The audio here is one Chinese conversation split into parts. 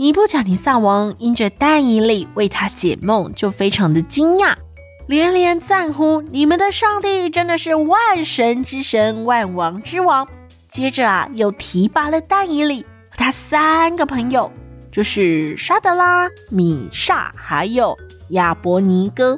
尼布甲尼撒王因着但以理为他解梦，就非常的惊讶，连连赞呼：“你们的上帝真的是万神之神，万王之王。”接着啊，又提拔了但以理和他三个朋友，就是沙得拉、米煞还有亚伯尼歌。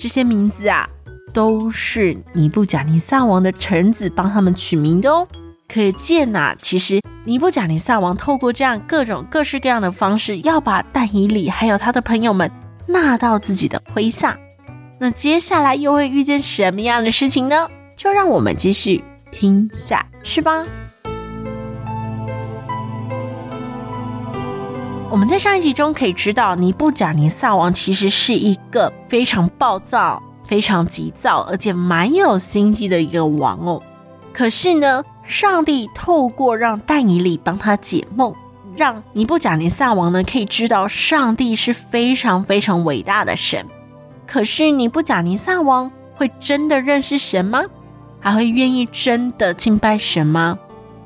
这些名字啊，都是尼布甲尼撒王的臣子帮他们取名的哦。可见呐，其实。尼布甲尼撒王透过这样各种各式各样的方式，要把但以理还有他的朋友们纳到自己的麾下。那接下来又会遇见什么样的事情呢？就让我们继续听下去吧。我们在上一集中可以知道，尼布甲尼撒王其实是一个非常暴躁、非常急躁，而且蛮有心机的一个王哦。可是呢，上帝透过让但以理帮他解梦，让尼布甲尼撒王呢可以知道上帝是非常非常伟大的神。可是尼布甲尼撒王会真的认识神吗？还会愿意真的敬拜神吗？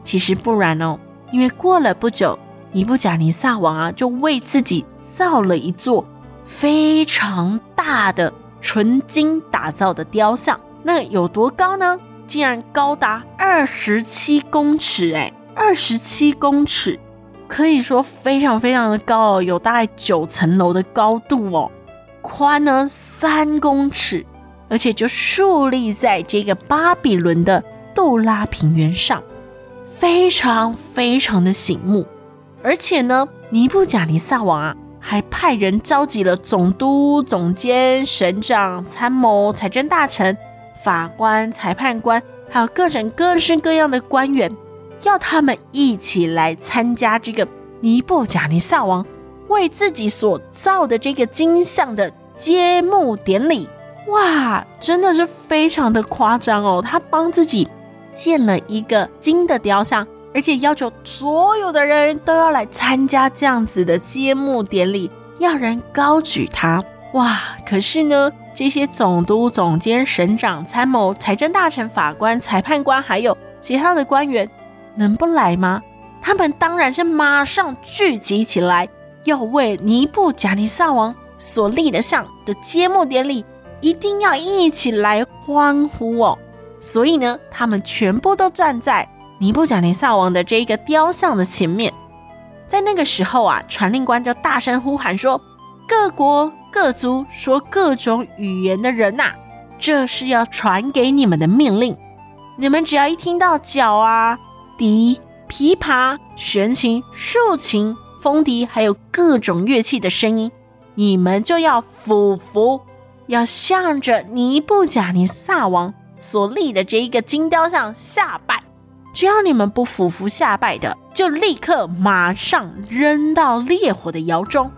其实不然哦，因为过了不久，尼布甲尼撒王啊就为自己造了一座非常大的纯金打造的雕像。那有多高呢？竟然高达二十七公尺，哎，二十七公尺，可以说非常非常的高哦，有大概九层楼的高度哦。宽呢三公尺，而且就竖立在这个巴比伦的杜拉平原上，非常非常的醒目。而且呢，尼布甲尼撒王啊，还派人召集了总督、总监、省长、参谋、财政大臣。法官、裁判官，还有各种各式各样的官员，要他们一起来参加这个尼布甲尼撒王为自己所造的这个金像的揭幕典礼。哇，真的是非常的夸张哦！他帮自己建了一个金的雕像，而且要求所有的人都要来参加这样子的揭幕典礼，要人高举他。哇，可是呢？这些总督、总监、省长、参谋、财政大臣、法官、裁判官，还有其他的官员，能不来吗？他们当然是马上聚集起来，要为尼布甲尼撒王所立的像的揭幕典礼，一定要一起来欢呼哦。所以呢，他们全部都站在尼布甲尼撒王的这一个雕像的前面。在那个时候啊，传令官就大声呼喊说：“各国。”各族说各种语言的人呐、这是要传给你们的命令。你们只要一听到角啊、笛、琵琶、弦琴、竖琴、风笛，还有各种乐器的声音，你们就要俯伏，要向着尼布甲尼撒王所立的这一个金雕像下拜。只要你们不俯伏下拜的，就立刻马上扔到烈火的窑中。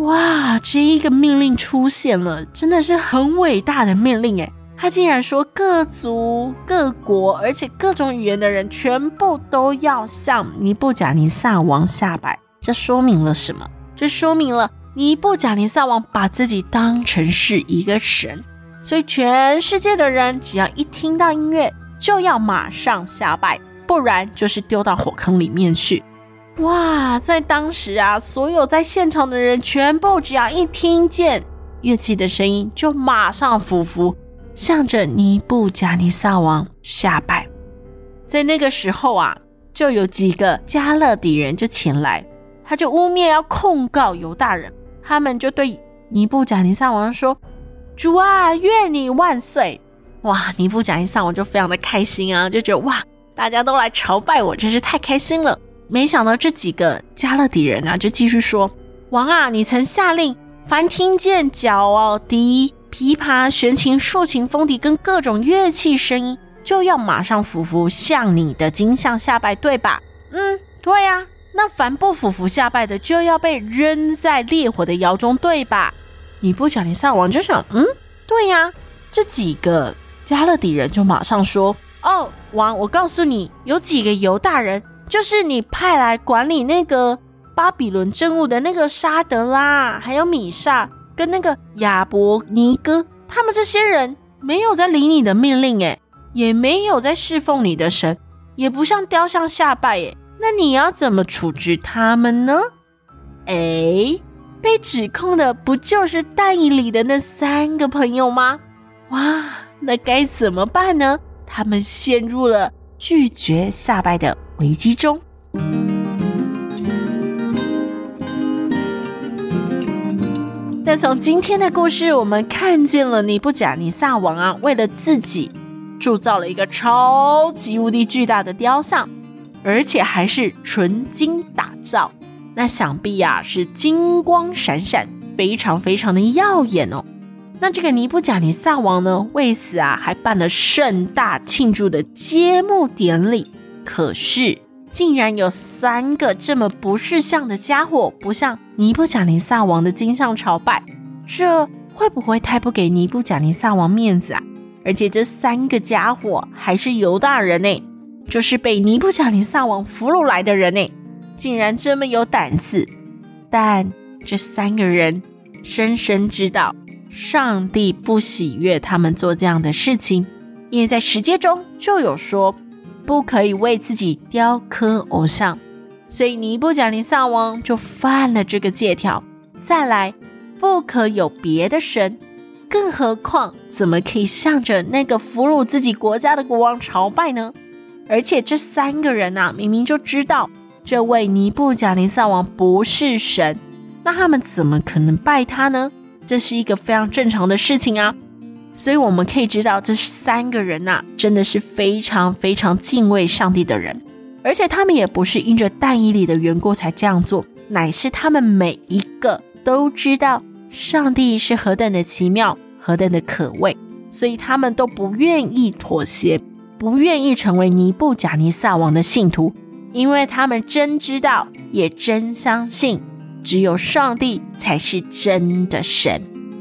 哇，这一个命令出现了，真的是很伟大的命令诶！他竟然说各族、各国，而且各种语言的人，全部都要向尼布甲尼撒王下拜。这说明了什么？这说明了尼布甲尼撒王把自己当成是一个神，所以全世界的人只要一听到音乐，就要马上下拜，不然就是丢到火坑里面去。哇，在当时啊，所有在现场的人全部只要一听见乐器的声音，就马上俯伏，向着尼布甲尼撒王下拜。在那个时候啊，就有几个加勒底人就前来，他就污蔑要控告犹大人，他们就对尼布甲尼撒王说：“主啊，愿你万岁！”哇，尼布甲尼撒王就非常的开心啊，就觉得哇，大家都来朝拜我，真是太开心了。没想到这几个加勒底人啊，就继续说：“王啊，你曾下令，凡听见角哦、笛、琵琶、弦琴、竖琴、风笛跟各种乐器声音，就要马上俯伏向你的金像下拜，对吧？”“嗯，对呀。”那凡不俯伏下拜的，就要被扔在烈火的窑中，对吧？你不讲，你上网就想，嗯，对呀。这几个加勒底人就马上说：“哦，王，我告诉你，有几个犹大人，就是你派来管理那个巴比伦政务的那个沙德拉，还有米煞跟那个亚伯尼哥，他们这些人没有在理你的命令，诶，也没有在侍奉你的神，也不像雕像下拜，诶。那你要怎么处置他们呢？诶，被指控的不就是但以理的那三个朋友吗？”哇，那该怎么办呢？他们陷入了拒绝下拜的危机中。但从今天的故事，我们看见了尼布甲尼撒王啊，为了自己铸造了一个超级无敌巨大的雕像，而且还是纯金打造。那想必呀、啊，是金光闪闪，非常非常的耀眼哦。那这个尼布甲尼撒王呢，为此啊，还办了盛大庆祝的揭幕典礼。可是，竟然有三个这么不识相的家伙，不向尼布甲尼撒王的金像朝拜，这会不会太不给尼布甲尼撒王面子啊？而且这三个家伙还是犹大人呢，就是被尼布甲尼撒王俘虏来的人呢，竟然这么有胆子。但这三个人深深知道。上帝不喜悦他们做这样的事情，因为在十诫中就有说，不可以为自己雕刻偶像，所以尼布甲尼撒王就犯了这个戒条。再来，不可有别的神，更何况怎么可以向着那个俘虏自己国家的国王朝拜呢？而且这三个人啊，明明就知道这位尼布甲尼撒王不是神，那他们怎么可能拜他呢？这是一个非常正常的事情啊，所以我们可以知道，这三个人呐，真的是非常非常敬畏上帝的人，而且他们也不是因着但以理的缘故才这样做，乃是他们每一个都知道上帝是何等的奇妙，何等的可畏，所以他们都不愿意妥协，不愿意成为尼布甲尼撒王的信徒，因为他们真知道，也真相信。只有上帝才是真的神。